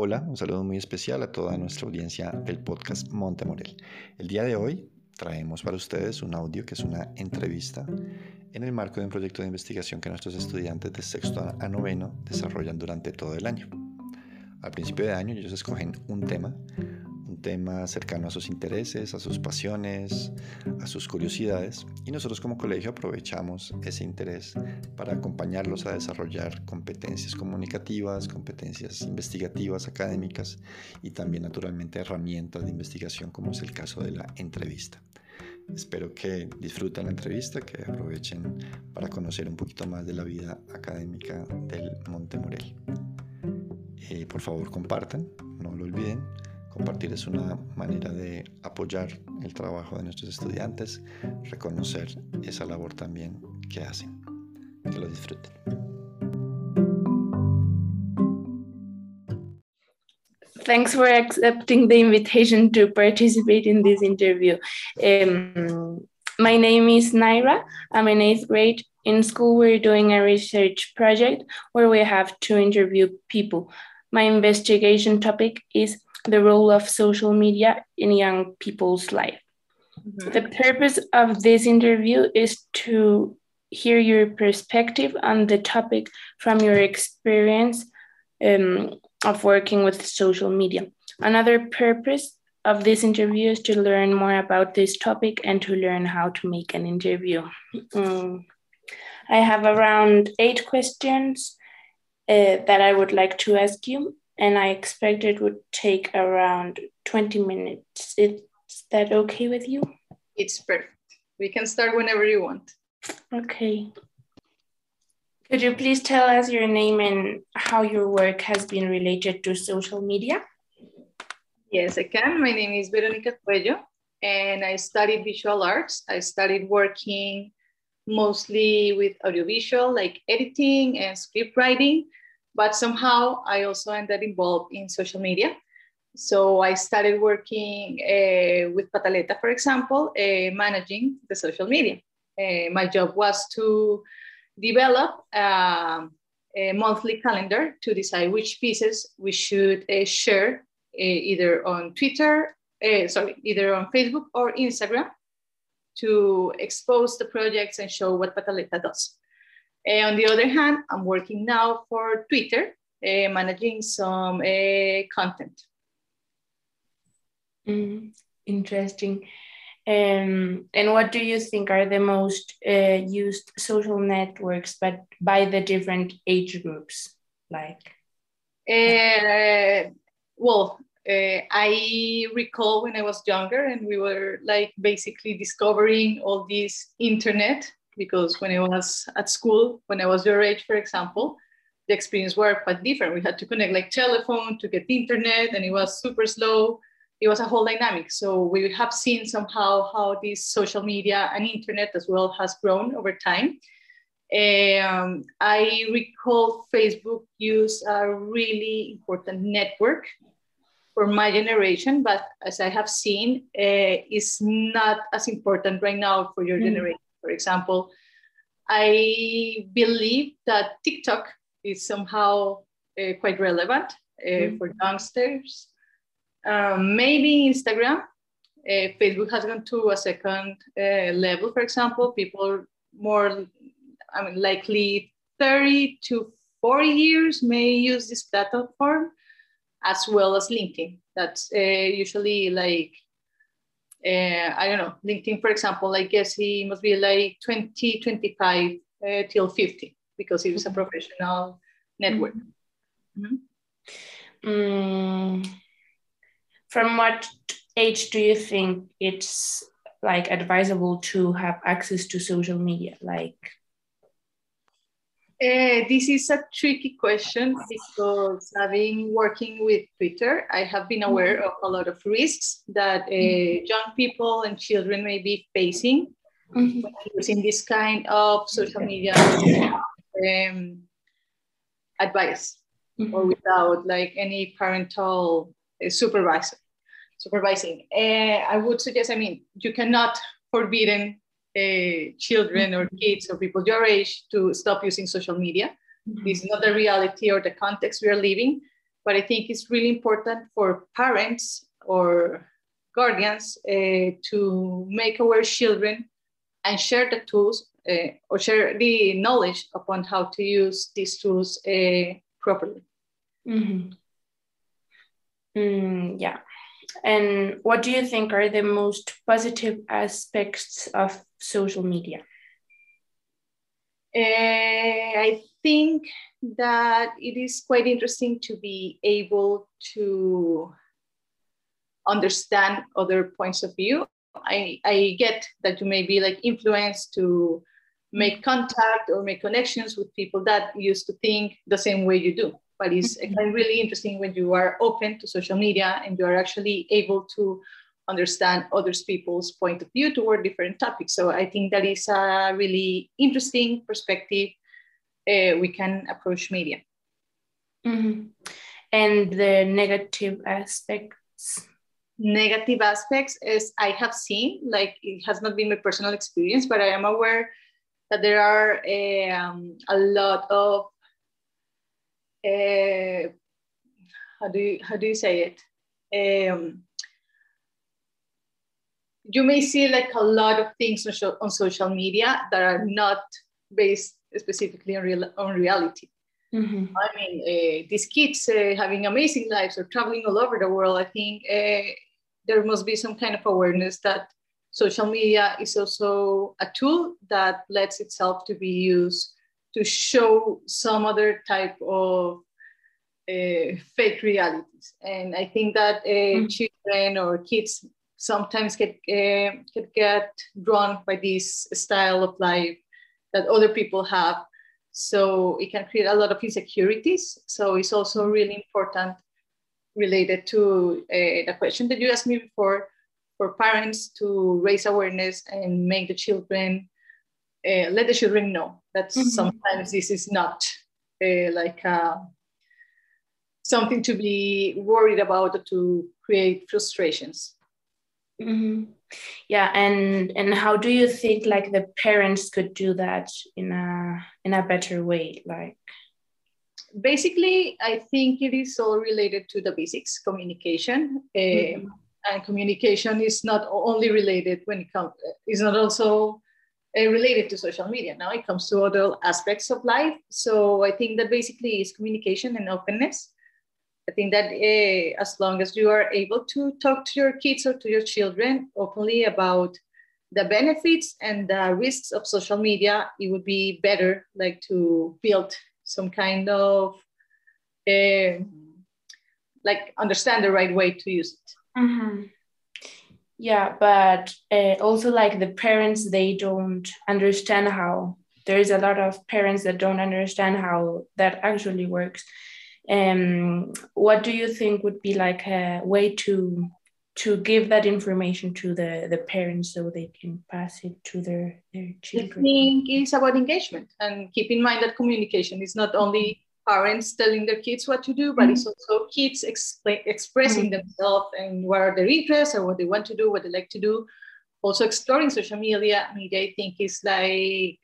Hola, un saludo muy especial a toda nuestra audiencia del podcast Montemorel. El día de hoy traemos para ustedes un audio que es una entrevista en el marco de un proyecto de investigación que nuestros estudiantes de sexto a noveno desarrollan durante todo el año. Al principio de año ellos escogen un tema, tema cercano a sus intereses, a sus pasiones, a sus curiosidades y nosotros como colegio aprovechamos ese interés para acompañarlos a desarrollar competencias comunicativas, competencias investigativas, académicas y también naturalmente herramientas de investigación como es el caso de la entrevista. Espero que disfruten la entrevista, que aprovechen para conocer un poquito más de la vida académica del Monte Morel. Eh, por favor compartan, no lo olviden. Compartir es una manera de apoyar el trabajo de nuestros estudiantes, reconocer esa labor también que hacen. Que lo disfruten. Thanks for accepting the invitation to participate in this interview. Um, my name is Naira. I'm in eighth grade. In school, we're doing a research project where we have to interview people. My investigation topic is the role of social media in young people's life. Mm-hmm. The purpose of this interview is to hear your perspective on the topic from your experience um, of working with social media. Another purpose of this interview is to learn more about this topic and to learn how to make an interview. Um, I have around eight questions uh, that I would like to ask you, and I expect it would take around 20 minutes. Is that okay with you? It's perfect. We can start whenever you want. Okay. Could you please tell us your name and how your work has been related to social media? Yes, I can. My name is Veronica Cuello and I studied visual arts. I started working mostly with audiovisual, like editing and script writing but somehow I also ended involved in social media. So I started working uh, with Pataleta, for example, uh, managing the social media. Uh, my job was to develop um, a monthly calendar to decide which pieces we should uh, share uh, either on Twitter, uh, sorry, either on Facebook or Instagram to expose the projects and show what Pataleta does. Uh, on the other hand, I'm working now for Twitter, uh, managing some uh, content. Mm, interesting. Um, and what do you think are the most uh, used social networks, but by the different age groups? Like, uh, well, uh, I recall when I was younger and we were like basically discovering all this internet because when I was at school, when I was your age, for example, the experience were quite different. We had to connect like telephone to get internet, and it was super slow. It was a whole dynamic. So we have seen somehow how this social media and internet as well has grown over time. Um, I recall Facebook used a really important network for my generation, but as I have seen, uh, it's not as important right now for your mm. generation. For example, I believe that TikTok is somehow uh, quite relevant uh, mm-hmm. for youngsters. Um, maybe Instagram. Uh, Facebook has gone to a second uh, level, for example. People more, I mean, likely 30 to 40 years may use this platform as well as LinkedIn. That's uh, usually like uh, I don't know, LinkedIn, for example, I guess he must be like 20, 25 uh, till 50 because he was a mm-hmm. professional network. Mm-hmm. Mm, from what age do you think it's like advisable to have access to social media? Like uh, this is a tricky question because having working with Twitter, I have been aware of a lot of risks that uh, young people and children may be facing mm-hmm. using this kind of social media um, advice mm-hmm. or without like any parental uh, supervisor supervising. Uh, I would suggest, I mean, you cannot forbidden uh, children or kids or people your age to stop using social media. Mm-hmm. This is not the reality or the context we are living. but I think it's really important for parents or guardians uh, to make aware children and share the tools uh, or share the knowledge upon how to use these tools uh, properly. Mm-hmm. Mm, yeah. And what do you think are the most positive aspects of social media? Uh, I think that it is quite interesting to be able to understand other points of view. I, I get that you may be like influenced to make contact or make connections with people that used to think the same way you do. But it's mm-hmm. really interesting when you are open to social media and you are actually able to understand others people's point of view toward different topics. So I think that is a really interesting perspective uh, we can approach media. Mm-hmm. And the negative aspects negative aspects is I have seen, like it has not been my personal experience, but I am aware that there are um, a lot of uh, how do you how do you say it? Um, you may see like a lot of things on, show, on social media that are not based specifically on real on reality. Mm-hmm. I mean, uh, these kids uh, having amazing lives or traveling all over the world. I think uh, there must be some kind of awareness that social media is also a tool that lets itself to be used to show some other type of uh, fake realities. And I think that uh, mm-hmm. children or kids sometimes get, uh, get, get drawn by this style of life that other people have. So it can create a lot of insecurities. So it's also really important related to uh, the question that you asked me before for parents to raise awareness and make the children uh, let the children know that mm-hmm. sometimes this is not uh, like uh, something to be worried about or to create frustrations mm-hmm. yeah and and how do you think like the parents could do that in a in a better way like basically, I think it is all related to the basics communication. mm-hmm. And communication is not only related when it comes, is not also related to social media. Now it comes to other aspects of life. So I think that basically is communication and openness. I think that uh, as long as you are able to talk to your kids or to your children openly about the benefits and the risks of social media, it would be better like to build some kind of uh, like understand the right way to use it. Mm-hmm. Yeah, but uh, also like the parents, they don't understand how. There's a lot of parents that don't understand how that actually works. Um, what do you think would be like a way to to give that information to the the parents so they can pass it to their their children? I think it's about engagement and keep in mind that communication is not only parents telling their kids what to do, but mm-hmm. it's also kids exp- expressing mm-hmm. themselves and what are their interests or what they want to do, what they like to do. Also exploring social media, media I think is like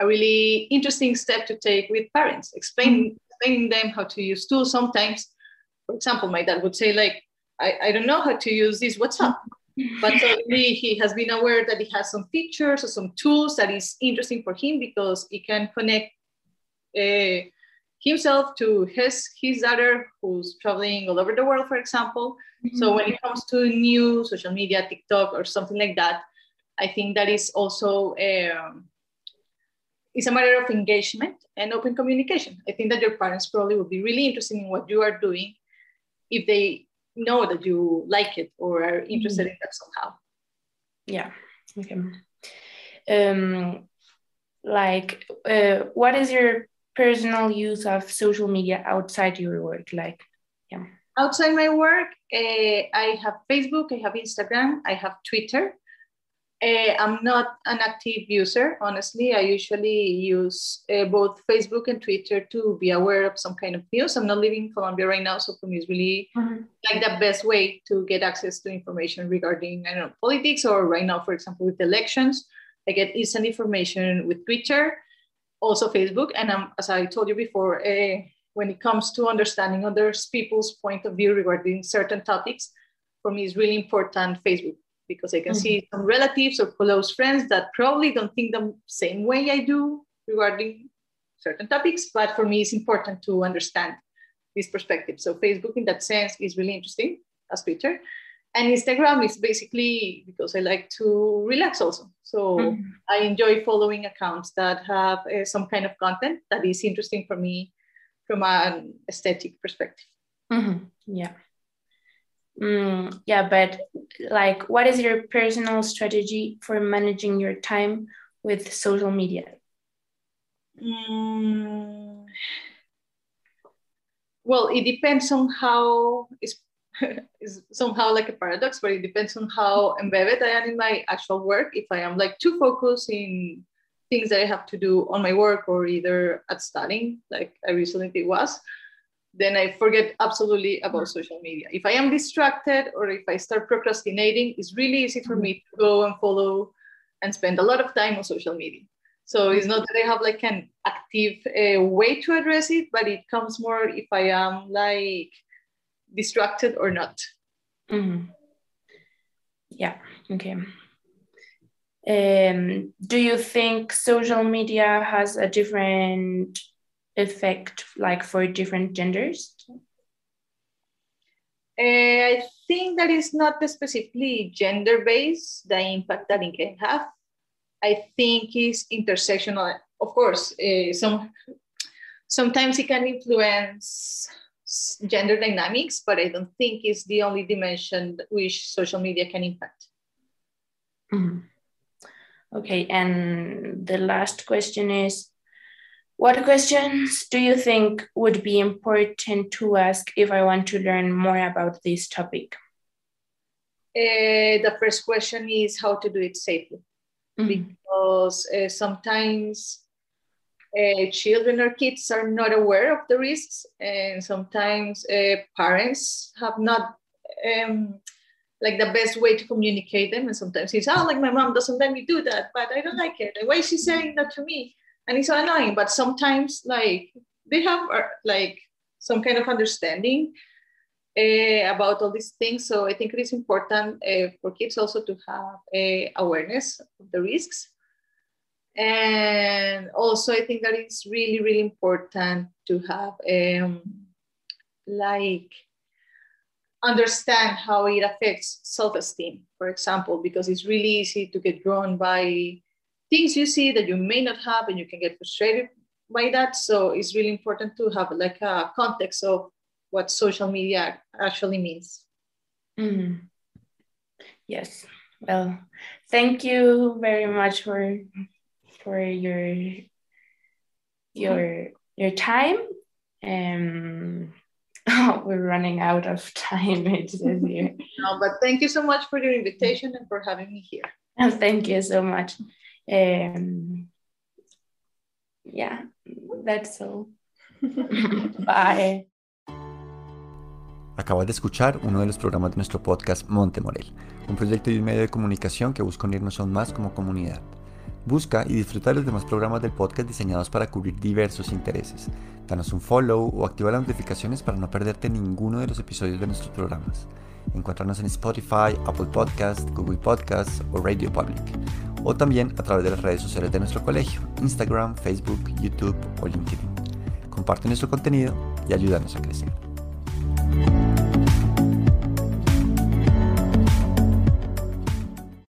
a really interesting step to take with parents, explaining, mm-hmm. explaining them how to use tools. Sometimes, for example, my dad would say like, I, I don't know how to use this WhatsApp. But suddenly he has been aware that he has some features or some tools that is interesting for him because it can connect uh, himself to his his daughter who's traveling all over the world for example. Mm-hmm. so when it comes to new social media tiktok or something like that i think that is also um, it's a matter of engagement and open communication. I think that your parents probably would be really interested in what you are doing if they know that you like it or are interested mm-hmm. in that somehow. Yeah. Okay. Um like uh, what is your personal use of social media outside your work like yeah. Outside my work uh, i have facebook i have instagram i have twitter. Uh, i'm not an active user honestly. I usually use uh, both facebook and twitter to be aware of some kind of news. I'm not living in colombia right now so for me it's really mm-hmm. like the best way to get access to information regarding i don't know politics or right now for example with elections. I get instant information with twitter also Facebook. And um, as I told you before, uh, when it comes to understanding other people's point of view regarding certain topics, for me is really important Facebook because I can mm-hmm. see some relatives or close friends that probably don't think the same way I do regarding certain topics, but for me it's important to understand this perspective. So Facebook in that sense is really interesting as Twitter. And Instagram is basically because I like to relax also. So mm-hmm. I enjoy following accounts that have uh, some kind of content that is interesting for me from an aesthetic perspective. Mm-hmm. Yeah. Mm, yeah, but like, what is your personal strategy for managing your time with social media? Mm, well, it depends on how it's somehow like a paradox, but it depends on how embedded I am in my actual work. If I am like too focused in things that I have to do on my work or either at studying, like I recently was, then I forget absolutely about mm-hmm. social media. If I am distracted or if I start procrastinating, it's really easy for me to go and follow and spend a lot of time on social media. So it's not that I have like an active uh, way to address it, but it comes more if I am like distracted or not. Mm-hmm. Yeah. Okay. Um, do you think social media has a different effect, like for different genders? Uh, I think that is not specifically gender based, the impact that it can have. I think is intersectional. Of course, uh, some sometimes it can influence gender dynamics, but I don't think it's the only dimension which social media can impact. Mm-hmm. Okay, and the last question is what questions do you think would be important to ask if I want to learn more about this topic? Uh, the first question is how to do it safely. Mm-hmm. Because uh, sometimes uh, children or kids are not aware of the risks, and sometimes uh, parents have not um, like the best way to communicate them. And sometimes it's, oh, like my mom doesn't let me do that, but I don't like it. Why is she saying that to me? and it's so annoying but sometimes like they have uh, like some kind of understanding uh, about all these things so i think it is important uh, for kids also to have a awareness of the risks and also i think that it's really really important to have um, like understand how it affects self-esteem for example because it's really easy to get drawn by things you see that you may not have and you can get frustrated by that. So it's really important to have like a context of what social media actually means. Mm. yes. Well thank you very much for for your your your time um oh, we're running out of time it says here no but thank you so much for your invitation and for having me here and thank you so much Um, yeah, that's all. Bye. Acabas de escuchar uno de los programas de nuestro podcast Monte Morel, un proyecto y un medio de comunicación que busca unirnos aún más como comunidad. Busca y disfruta de los demás programas del podcast diseñados para cubrir diversos intereses. Danos un follow o activa las notificaciones para no perderte ninguno de los episodios de nuestros programas. Encuéntranos en Spotify, Apple Podcast, Google Podcast o Radio Public. O también a través de las redes sociales de nuestro colegio, Instagram, Facebook, YouTube o LinkedIn. Comparte nuestro contenido y ayúdanos a crecer.